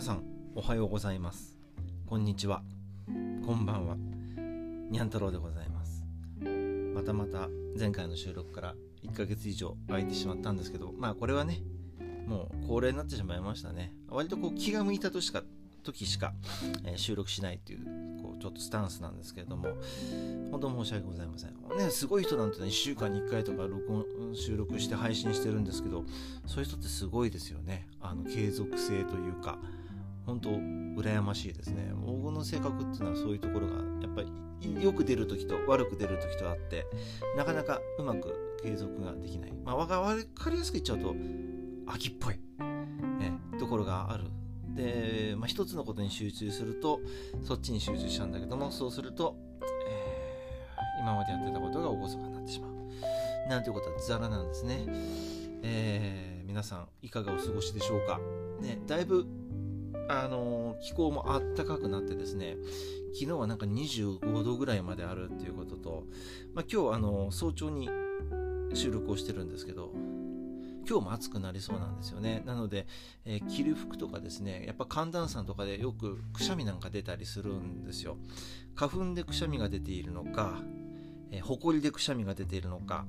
皆さんおはようございます。こんにちは。こんばんは。にゃん太郎でございます。またまた前回の収録から1ヶ月以上空いてしまったんですけどまあこれはねもう恒例になってしまいましたね。割とこう気が向いたとしか時しか、えー、収録しないっていうこうちょっとスタンスなんですけれども本当申し訳ございません。ねすごい人なんてね1週間に1回とか録音収録して配信してるんですけどそういう人ってすごいですよね。あの継続性というか本当羨ましいですね。黄金の性格っていうのはそういうところがやっぱりよく出る時と悪く出る時とあってなかなかうまく継続ができない。まあ分かりやすく言っちゃうと秋っぽい、ね、ところがある。で、まあ、一つのことに集中するとそっちに集中しちゃうんだけどもそうすると、えー、今までやってたことが厳かになってしまう。なんていうことはザラなんですね、えー、皆さんいかがお過ごしでしょうか、ね、だいぶあの気候もあったかくなってですね昨日はなんか25度ぐらいまであるっていうことと、まあ、今日あの早朝に収録をしてるんですけど今日も暑くなりそうなんですよね。なので、えー、着る服とかですねやっぱ寒暖差とかでよくくしゃみなんか出たりするんですよ。花粉でくしゃみが出ているのか、えー、埃でくしゃみが出ているのか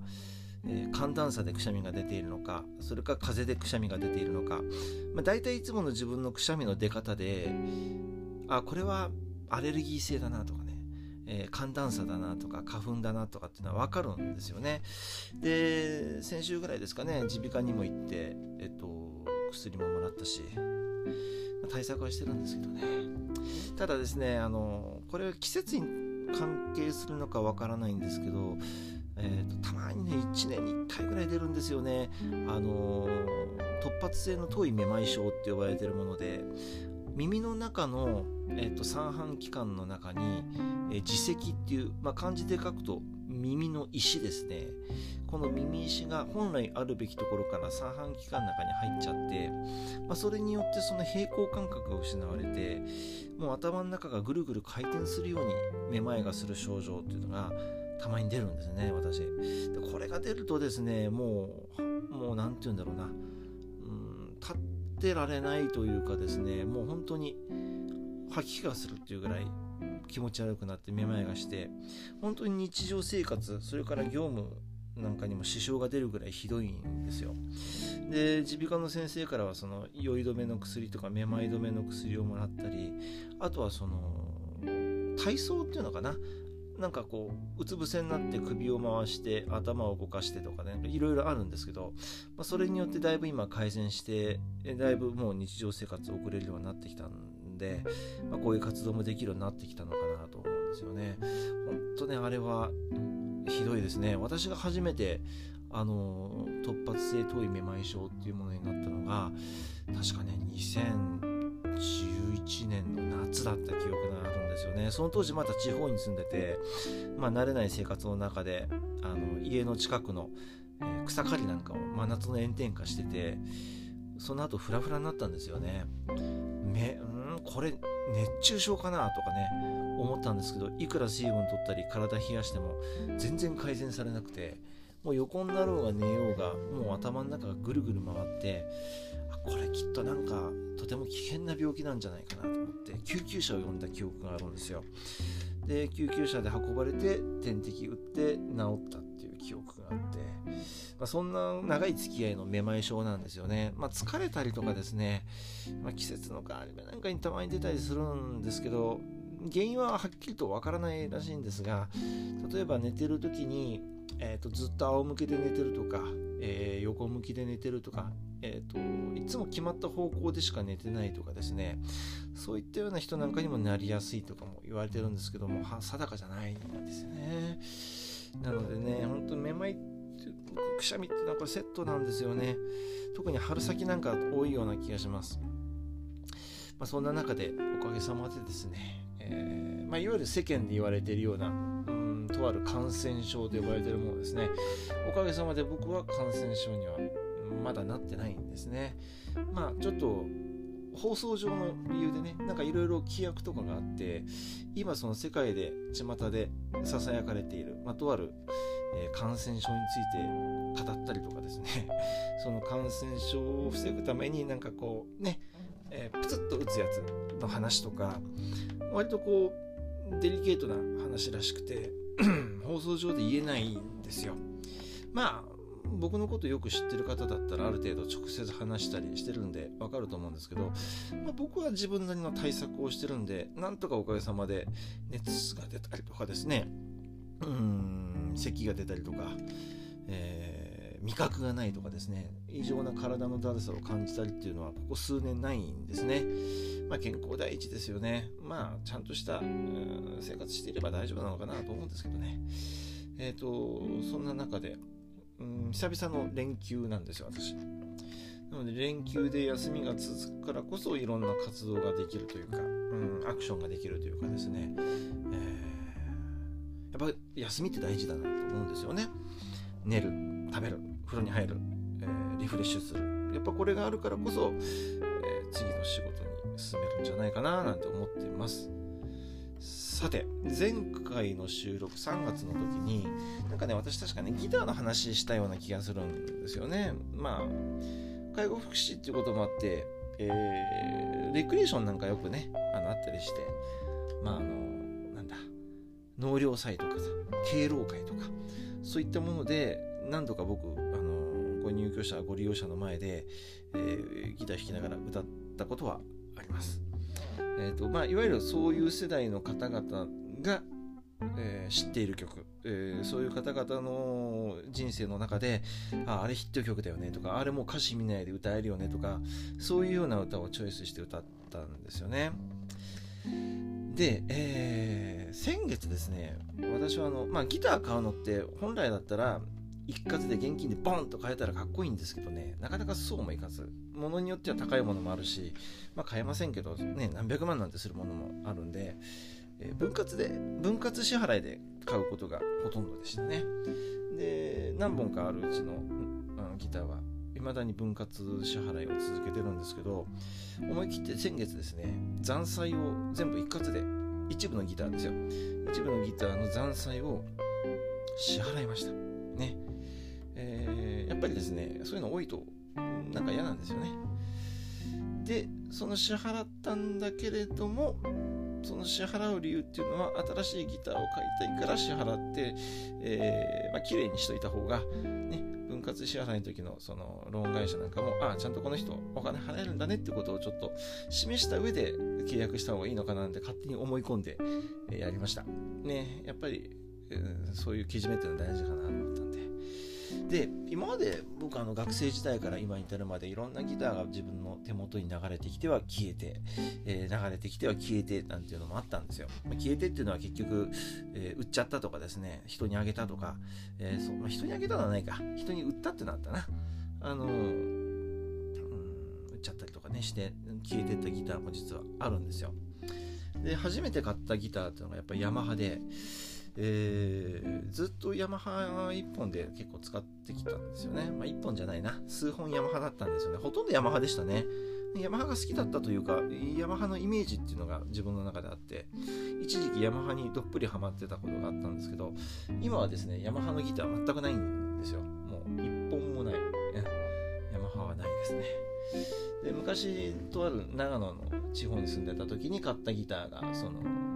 えー、寒暖差でくしゃみが出ているのかそれか風でくしゃみが出ているのか、まあ、大体いつもの自分のくしゃみの出方であこれはアレルギー性だなとかね、えー、寒暖差だなとか花粉だなとかっていうのは分かるんですよね。で先週ぐらいですかね耳鼻科にも行って、えっと、薬ももらったし、対策はしてるんですけどね。ただですねあのこれは季節に関係するのか分からないんですけどえーと、たまにね1年に1回ぐらい出るんですよね、あのー、突発性の遠いめまい症って呼ばれてるもので耳の中の、えーと、三半規管の中に、えー、耳石っていう、まあ、漢字で書くと耳の石ですね。この耳石が本来あるべきところから三半規管の中に入っちゃって、まあ、それによってその平衡感覚が失われてもう頭の中がぐるぐる回転するようにめまいがする症状っていうのがたまに出るんですね私。でこれが出るとですねもうもう何て言うんだろうな。うん立ってられないというかですねもう本当に吐き気がするっていうぐらい気持ち悪くなってめまいがして本当に日常生活それから業務なんかにも支障が出るぐらいひどいんですよ。で耳鼻科の先生からはその酔い止めの薬とかめまい止めの薬をもらったりあとはその体操っていうのかな。なんかこううつ伏せになって首を回して頭を動かしてとかねいろいろあるんですけど、まあ、それによってだいぶ今改善してだいぶもう日常生活を送れるようになってきたんで、まあ、こういう活動もできるようになってきたのかなと思うんですよね。本当ねあれはひどいですね私が初めてあの突発性頭位めまい症っていうものになったのが確かね2011年の夏だった記憶がですよね。その当時また地方に住んでて、まあ、慣れない生活の中であの家の近くの、草刈りなんかを真夏の炎天下しててその後フラフラになったんですよね。めんこれ熱中症かなとかね思ったんですけどいくら水分取ったり体冷やしても全然改善されなくてもう横になろうが寝ようがもう頭の中がぐるぐる回ってこれきっとなんかとても危険な病気なんじゃないかなと思って救急車を呼んだ記憶があるんですよ。で救急車で運ばれて点滴打って治ったっていう記憶があって、まあ、そんな長い付き合いのめまい症なんですよね、まあ、疲れたりとかですね、まあ、季節の変わり目なんかにたまに出たりするんですけど原因ははっきりとわからないらしいんですが例えば寝てる時にえーと、ずっと仰向けで寝てるとか、えー、横向きで寝てるとか、えーと、いつも決まった方向でしか寝てないとかですね。そういったような人なんかにもなりやすいとかも言われてるんですけども定かじゃないんですよね。なのでね本当めまいくしゃみってなんかセットなんですよね。特に春先なんか多いような気がします、まあ、そんな中でおかげさまでですね、えーまあ、いわゆる世間で言われているようなとある感染症と呼ばれているものですね。おかげさまで僕は感染症にはまだなってないんですね。まあちょっと放送上の理由でねなんかいろいろ規約とかがあって今その世界で巷でささやかれている、まあ、とある、えー、感染症について語ったりとかですね。その感染症を防ぐためになんかこうねえー、プツッと打つやつの話とか割とこうデリケートな話らしくて 放送上で言えないんですよ。まあ僕のことよく知ってる方だったらある程度直接話したりしてるんでわかると思うんですけど、まあ、僕は自分なりの対策をしてるんでなんとかおかげさまで熱が出たりとかですねうん咳が出たりとか、えー、味覚がないとかですね異常な体のだるさを感じたりっていうのはここ数年ないんですね。まあ、健康第一ですよね。まあちゃんとした生活していれば大丈夫なのかなと思うんですけどね。えっ、ー、とそんな中でうん久々の連休なんですよ私。なので連休で休みが続くからこそいろんな活動ができるというか、うん、アクションができるというかですね、えー、やっぱ休みって大事だなと思うんですよね。寝る、食べる、風呂に入る、えー、リフレッシュする。やっぱこれがあるからこそ、えー、次の仕事に進めるんじゃないかななんて思っています。さて前回の収録3月の時になんかね私確かねギターの話したような気がするんですよね。まあ介護福祉っていうこともあって、えー、レクリエーションなんかよくねあのあったりしてまああのなんだ納涼祭とかさ敬老会とかそういったもので何度か僕あのご入居者ご利用者の前で、えー、ギター弾きながら歌ったことはあります。えーとまあ、いわゆるそういう世代の方々が、えー、知っている曲、えー、そういう方々の人生の中でああれヒット曲だよねとかあれもう歌詞見ないで歌えるよねとかそういうような歌をチョイスして歌ったんですよね。で、えー、先月ですね私はあの、まあ、ギター買うのって本来だったら一括で現金でボンと買えたらかっこいいんですけどね。なかなかそうもいかず。物によっては高いものもあるし、まあ、買えませんけど、ね、何百万なんてするものもあるんで、えー、分割で分割支払いで買うことがほとんどでしたね。で何本かあるうちの、うん、ギターは未だに分割支払いを続けてるんですけど思い切って先月ですね残債を全部一括で一部のギターですよ。一部のギターの残債を支払いました。ね、ぱりですねそういうの多いとなんか嫌なんですよね。でその支払ったんだけれどもその支払う理由っていうのは新しいギターを買いたいから支払って、えーまあ綺麗にしといた方が、ね、分割支払いの時のそのローン会社なんかもああちゃんとこの人お金払えるんだねってことをちょっと示した上で契約した方がいいのかなって勝手に思い込んでやりました。ねやっぱり、えー、そういうけじめっていうのは大事かなと思ったんで。で今まで僕あの学生時代から今に至るまでいろんなギターが自分の手元に流れてきては消えて、えー、流れてきては消えてなんていうのもあったんですよ、まあ、消えてっていうのは結局、えー、売っちゃったとかですね人にあげたとか、えーそうまあ、人にあげたのはないか。人に売ったってなったな。あの売っちゃったりとかねして消えてったギターも実はあるんですよ。で初めて買ったギターっていうのがやっぱりヤマハでえー、ずっとヤマハ1本で結構使ってきたんですよね。まあ、1本じゃないな。数本ヤマハだったんですよね。ほとんどヤマハでしたね。ヤマハが好きだったというか、ヤマハのイメージっていうのが自分の中であって、一時期ヤマハにどっぷりハマってたことがあったんですけど、今はですね、ヤマハのギター全くないんですよ。もう1本もない。ヤマハはないですね。で昔とある長野の地方に住んでた時に買ったギターがその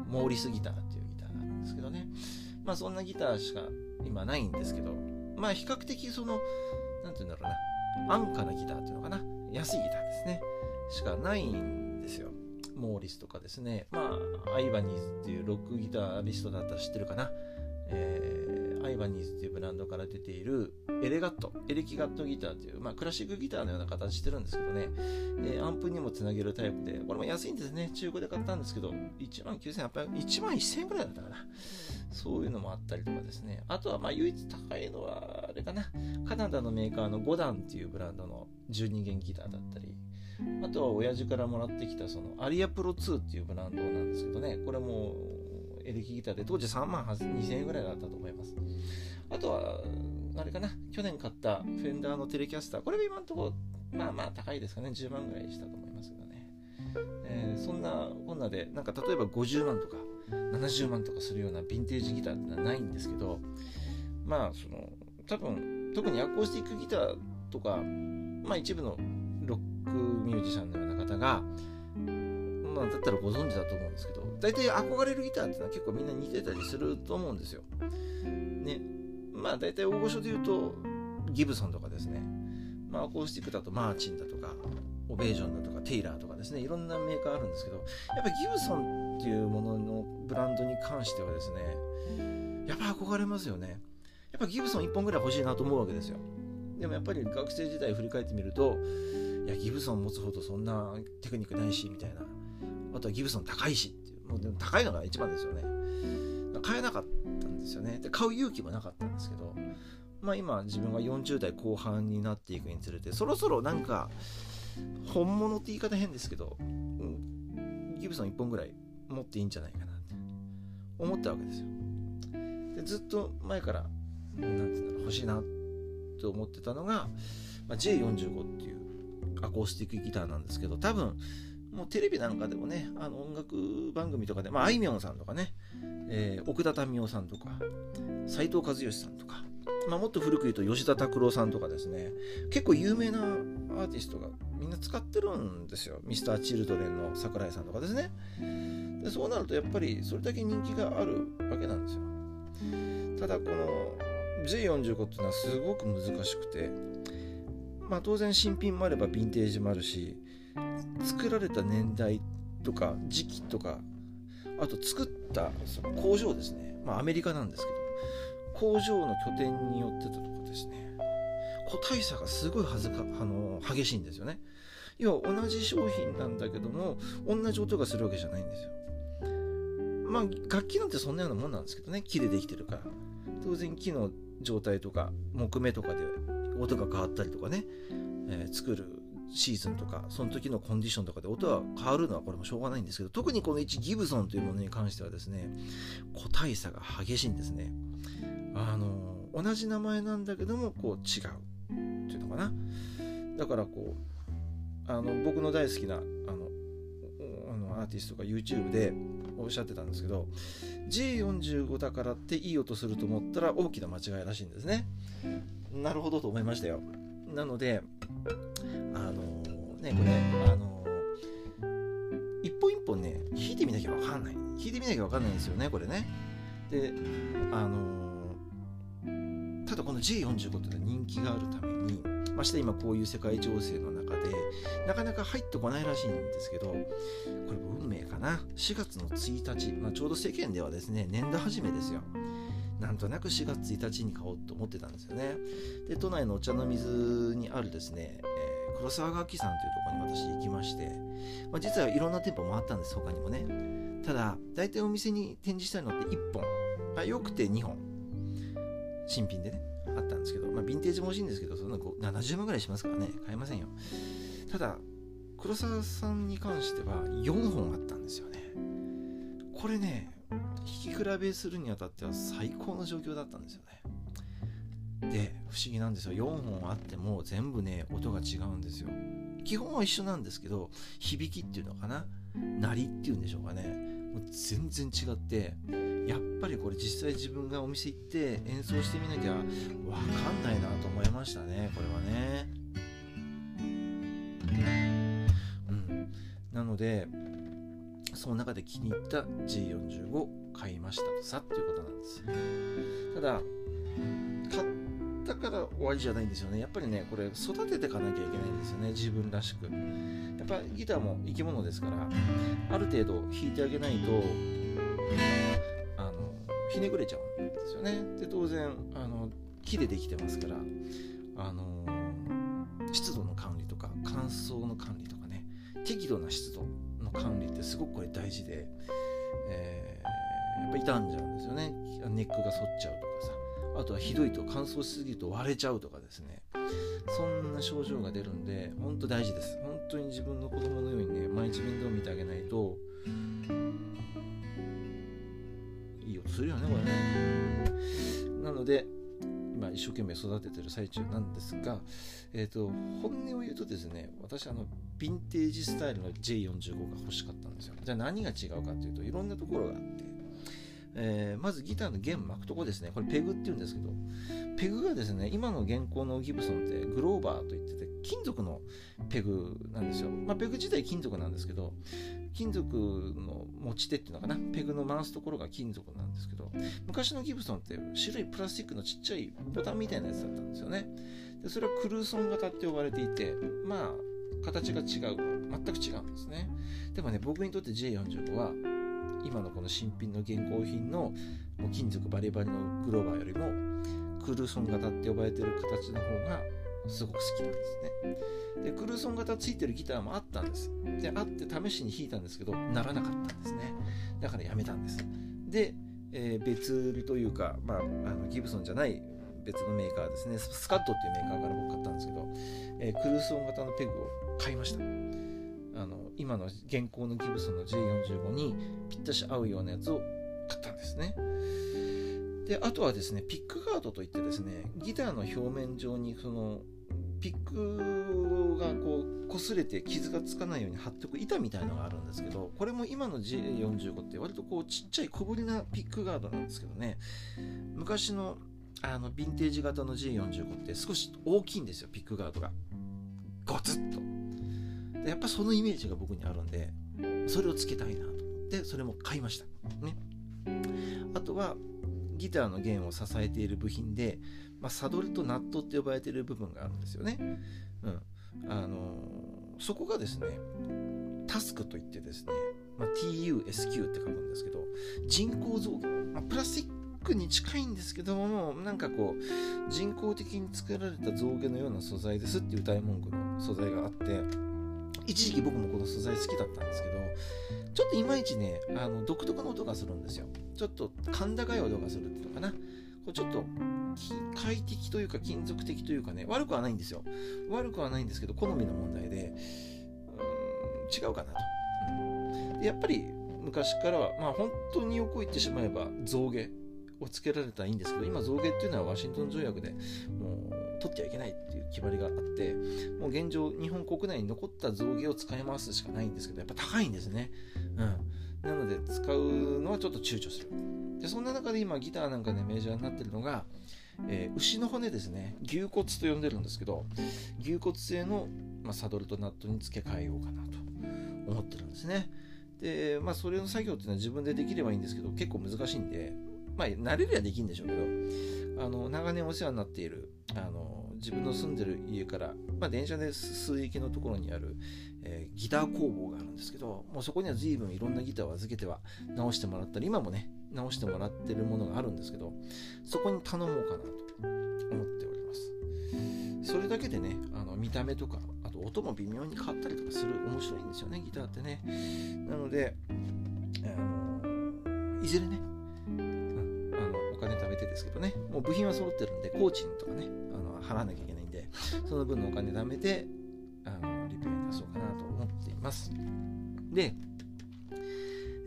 モーリスギターっていうですけどね。まあそんなギターしか今ないんですけど、まあ比較的その、何て言うんだろうな、安価なギターっていうのかな、安いギターですね、しかないんですよ。モーリスとかですね、まあアイバニーズっていうロックギタリストだったら知ってるかな。えー、アイバニーズっていうブランドから出ているエレガット、エレキガットギターっていう、まあ、クラシックギターのような形してるんですけどね、えー、アンプにもつなげるタイプで、これも安いんですね。中古で買ったんですけど、1万9800、1万1000円くらいだったかな。そういうのもあったりとかですね。あとは、まあ、唯一高いのは、あれかな。カナダのメーカーのゴダンっていうブランドの12弦ギターだったり、あとは親父からもらってきたそのアリアプロ2っていうブランドなんですけどね、これもエレキギターで当時3万2000円ぐらいだったと思います。あとは、あれかな、去年買ったフェンダーのテレキャスター、これが今のところ、まあまあ高いですかね、10万ぐらいしたと思いますけどね。えー、そんなこんなで、なんか例えば50万とか70万とかするようなヴィンテージギターってのはないんですけど、まあ、その、多分、特にアコースティックギターとか、まあ一部のロックミュージシャンのような方が、まあ、だったらご存知だと思うんですけど大体憧れるギターってのは結構みんな似てたりすると思うんですよ。ね。まあ大体大御所で言うとギブソンとかですね、まあ、アコースティックだとマーチンだとかオベージョンだとかテイラーとかですね。いろんなメーカーあるんですけどやっぱギブソンっていうもののブランドに関してはですねやっぱ憧れますよね。やっぱギブソン1本ぐらい欲しいなと思うわけですよ。でもやっぱり学生時代振り返ってみるといやギブソン持つほどそんなテクニックないしみたいな。あとはギブソン高いしっていうもうでも高いのが一番ですよね。買えなかったんですよね。で買う勇気もなかったんですけどまあ今自分が40代後半になっていくにつれてそろそろなんか本物って言い方変ですけど、うん、ギブソン1本ぐらい持っていいんじゃないかなって。思ったわけですよ。でずっと前からなんていうんだろう欲しいなと思ってたのが、まあ、J45 っていうアコースティックギターなんですけど多分もうテレビなんかでもねあの音楽番組とかで、まあ、あいみょんさんとかね、えー、奥田民生さんとか斎藤和義さんとか、まあ、もっと古く言うと吉田拓郎さんとかですね結構有名なアーティストがみんな使ってるんですよ。ミスター・チルドレンの桜井さんとかですね。でそうなるとやっぱりそれだけ人気があるわけなんですよ。ただこの J45 っていうのはすごく難しくてまあ当然新品もあればヴィンテージもあるし作られた年代とか時期とかあと作ったその工場ですね。まあアメリカなんですけど工場の拠点によってたとかですね。個体差がすごいはずかあの激しいんですよね。要は同じ商品なんだけども同じ音がするわけじゃないんですよ。まあ楽器なんてそんなようなもんなんですけどね。木でできてるから。当然木の状態とか木目とかで音が変わったりとかね、えー、作るシーズンとかその時のコンディションとかで音は変わるのはこれもしょうがないんですけど特にこの1ギブソンというものに関してはですね個体差が激しいんですね。あの同じ名前なんだけどもこう違うっていうのかな。だからこうあの僕の大好きなあのあのアーティストが YouTube でおっしゃってたんですけど G45 だからっていい音すると思ったら大きな間違いらしいんですね。なるほどと思いましたよ。なのでねこれあの一本一本ね弾いてみなきゃ分かんない。弾いてみなきゃ分かんないんですよねこれね。であのただこの G45 って人気があるためにまして今こういう世界情勢の中でなかなか入ってこないらしいんですけどこれ運命かな。4月の1日、まあ、ちょうど世間ではですね年度始めですよ。なんとなく4月1日に買おうと思ってたんですよね。で都内のお茶の水にあるですね、えー、黒沢楽器さんというところに私行きまして、まあ、実はいろんな店舗回ったんです他にもね。ただ大体お店に展示したいのって1本、まあ、よくて2本。新品でねあったんですけど、まあ、ヴィンテージも欲しいんですけどそんな70万ぐらいしますからね。買えませんよ。ただ黒沢さんに関しては4本あったんですよね。これね引き比べするにあたっては最高の状況だったんですよね。で不思議なんですよ。4本あっても全部ね音が違うんですよ。基本は一緒なんですけど響きっていうのかな？鳴りっていうんでしょうかね。もう全然違ってやっぱりこれ実際自分がお店行って演奏してみなきゃ分かんないなと思いましたねこれはね。うん。なのでその中で気に入った G45 買いましたとさっていうことなんですただったから終わりじゃないんですよね。やっぱりねこれ育てていかなきゃいけないんですよね。自分らしく。やっぱギターも生き物ですからある程度弾いてあげないとあのひねくれちゃうんですよね。で当然あの木でできてますからあの湿度の管理とか乾燥の管理とかね適度な湿度の管理ってすごくこれ大事で、えー、やっぱ傷んじゃうんですよね。ネックが反っちゃうとか。あとはひどいと乾燥しすぎると割れちゃうとかですね。そんな症状が出るんで本当大事です。本当に自分の子供のようにね毎日面倒見てあげないといい音するよねこれね。なので今一生懸命育ててる最中なんですが、えーと、本音を言うとですね私あのヴィンテージスタイルの J45 が欲しかったんですよ。じゃあ何が違うかというといろんなところがあって。えー、まずギターの弦巻くとこですねこれペグっていうんですけどペグがですね今の現行のギブソンってグローバーといってて金属のペグなんですよ。まあ、ペグ自体金属なんですけど、金属の持ち手っていうのかな、ペグの回すところが金属なんですけど、昔のギブソンって白いプラスチックのちっちゃいボタンみたいなやつだったんですよね。でそれはクルーソン型って呼ばれていて、まあ、形が違う。全く違うんですね。でもね、僕にとって J45 は、今のこの新品の現行品のもう金属バリバリのグローバーよりもクルーソン型って呼ばれてる形の方がすごく好きなんですね。で、クルーソン型ついてるギターもあったんです。で、あって試しに弾いたんですけど、ならなかったんですね。だからやめたんです。で、えー、別売りというか、まあ、あのギブソンじゃない別のメーカーですね、スカットっていうメーカーから僕買ったんですけど、えー、クルーソン型のペグを買いました。今の現行のギブソンの J45 にぴったし合うようなやつを買ったんですね。で、あとはですね、ピックガードといってですね、ギターの表面上にそのピックがこう擦れて傷がつかないように貼っておく板みたいのがあるんですけど、これも今の J45 って割とこうちっちゃい小ぶりなピックガードなんですけどね、昔のあのヴィンテージ型の J45 って少し大きいんですよ、ピックガードが。ゴツッと。やっぱそのイメージが僕にあるんで、それをつけたいなと思って、それも買いました。ね。あとは、ギターの弦を支えている部品で、まあ、サドルとナットって呼ばれている部分があるんですよね。うん。あのー、そこがですね、タスクといってですね、まあ、TUSQ って書くんですけど、人工造形、まあ、プラスチックに近いんですけども、なんかこう、人工的に作られた象牙のような素材ですっていう歌い文句の素材があって、一時期僕もこの素材好きだったんですけど、ちょっといまいちね、あの独特の音がするんですよ。ちょっと甲高い音がするっていうのかな。こうちょっと快適というか金属的というかね、悪くはないんですよ。悪くはないんですけど、好みの問題で、うん違うかなと。やっぱり昔からは、まあ本当に横言ってしまえば象牙をつけられたらいいんですけど、今象牙っていうのはワシントン条約でもう取っちゃいけないっていう決まりがあって、もう現状日本国内に残った象牙を使い回すしかないんですけど、やっぱ高いんですね。うん。なので使うのはちょっと躊躇する。で、そんな中で今ギターなんかでメジャーになってるのが、えー、牛の骨ですね。牛骨と呼んでるんですけど、牛骨製の、まあ、サドルとナットに付け替えようかなと思ってるんですね。で、まあ、それの作業っていうのは自分でできればいいんですけど、結構難しいんで、まあ、慣れりゃできるんでしょうけど、あの、長年お世話になっている、あの、自分の住んでる家から、まあ、電車で数駅のところにある、えー、ギター工房があるんですけど、もうそこには随分いろんなギターを預けては直してもらったり、今もね、直してもらってるものがあるんですけど、そこに頼もうかなと思っております。それだけでね、あの見た目とか、あと音も微妙に変わったりとかする面白いんですよね、ギターってね。なので、あのいずれね、金貯めてですけどね、もう部品は揃ってるんで、工賃とかね、あの払わなきゃいけないんで、その分のお金貯めて、あのリペアに出そうかなと思っています。で、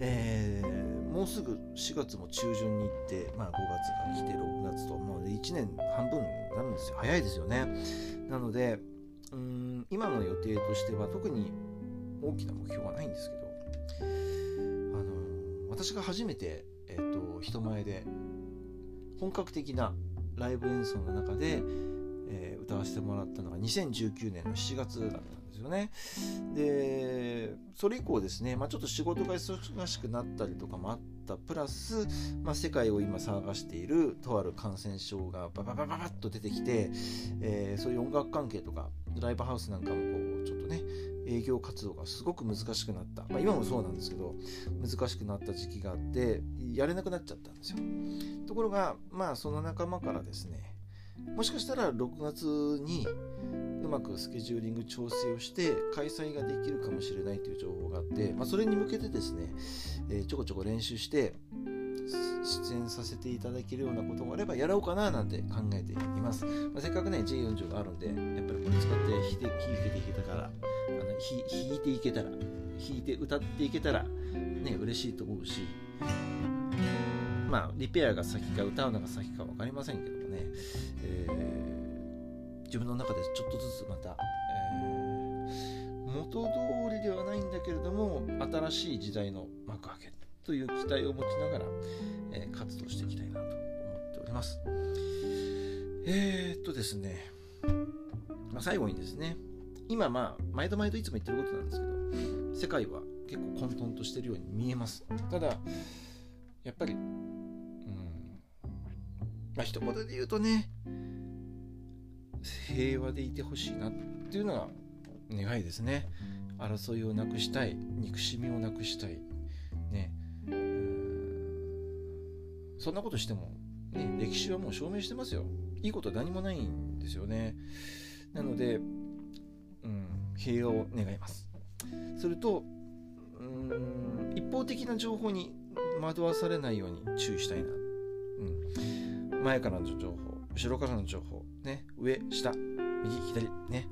えー、もうすぐ4月も中旬に行って、まあ、5月が来て6月と、もう1年半分になるんですよ。早いですよね。なので、うん今の予定としては特に大きな目標はないんですけど、あの私が初めて、えーと人前で本格的なライブ演奏の中で、えー、歌わせてもらったのが2019年の7月だったんですよね。で、それ以降ですね、まあ、ちょっと仕事が忙しくなったりとかもあったプラス、まあ、世界を今騒がしているとある感染症がバババババッと出てきて、えー、そういう音楽関係とかライブハウスなんかもこうちょっとね営業活動がすごく難しくなった、まあ、今もそうなんですけど難しくなった時期があってやれなくなっちゃったんですよところがまあその仲間からですねもしかしたら6月にうまくスケジューリング調整をして開催ができるかもしれないという情報があって、まあ、それに向けてですね、えー、ちょこちょこ練習して出演させていただけるようなことがあればやろうかななんて考えています。まあ、せっかくね J40 があるんで、やっぱりこれ使って弾いて弾いていけたから、弾いていけたら、弾いて歌っていけたら、ね、嬉しいと思うし、まあ、リペアが先か歌うのが先か分かりませんけどもね、えー、自分の中でちょっとずつまた、えー、元通りではないんだけれども、新しい時代の幕開けという期待を持ちながら、えー、活動していきたいなと思っております。えー、っとですね、まあ、最後にですね、今まあ毎度毎度いつも言ってることなんですけど世界は結構混沌としてるように見えます。ただやっぱりうん。まあ一言で言うとね平和でいてほしいなっていうのが願いですね。争いをなくしたい憎しみをなくしたい。ね。そんなことしても、ね、歴史はもう証明してますよ。いいことは何もないんですよね。なので、うん、平和を願いますするとうん一方的な情報に惑わされないように注意したいな、うん、前からの情報後ろからの情報、ね、上下右左ね、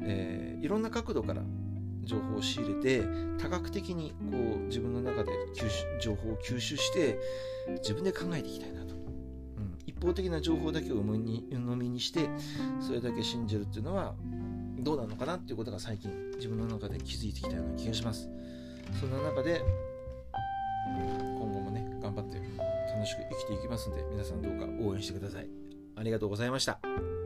えー、いろんな角度から情報を仕入れて多角的にこう自分の中で情報を吸収して自分で考えていきたいなと、うん、一方的な情報だけを鵜呑みにしてそれだけ信じるっていうのはどうなのかなっていうことが最近自分の中で気づいてきたような気がしますそんな中で今後もね頑張って楽しく生きていきますんで皆さんどうか応援してくださいありがとうございました。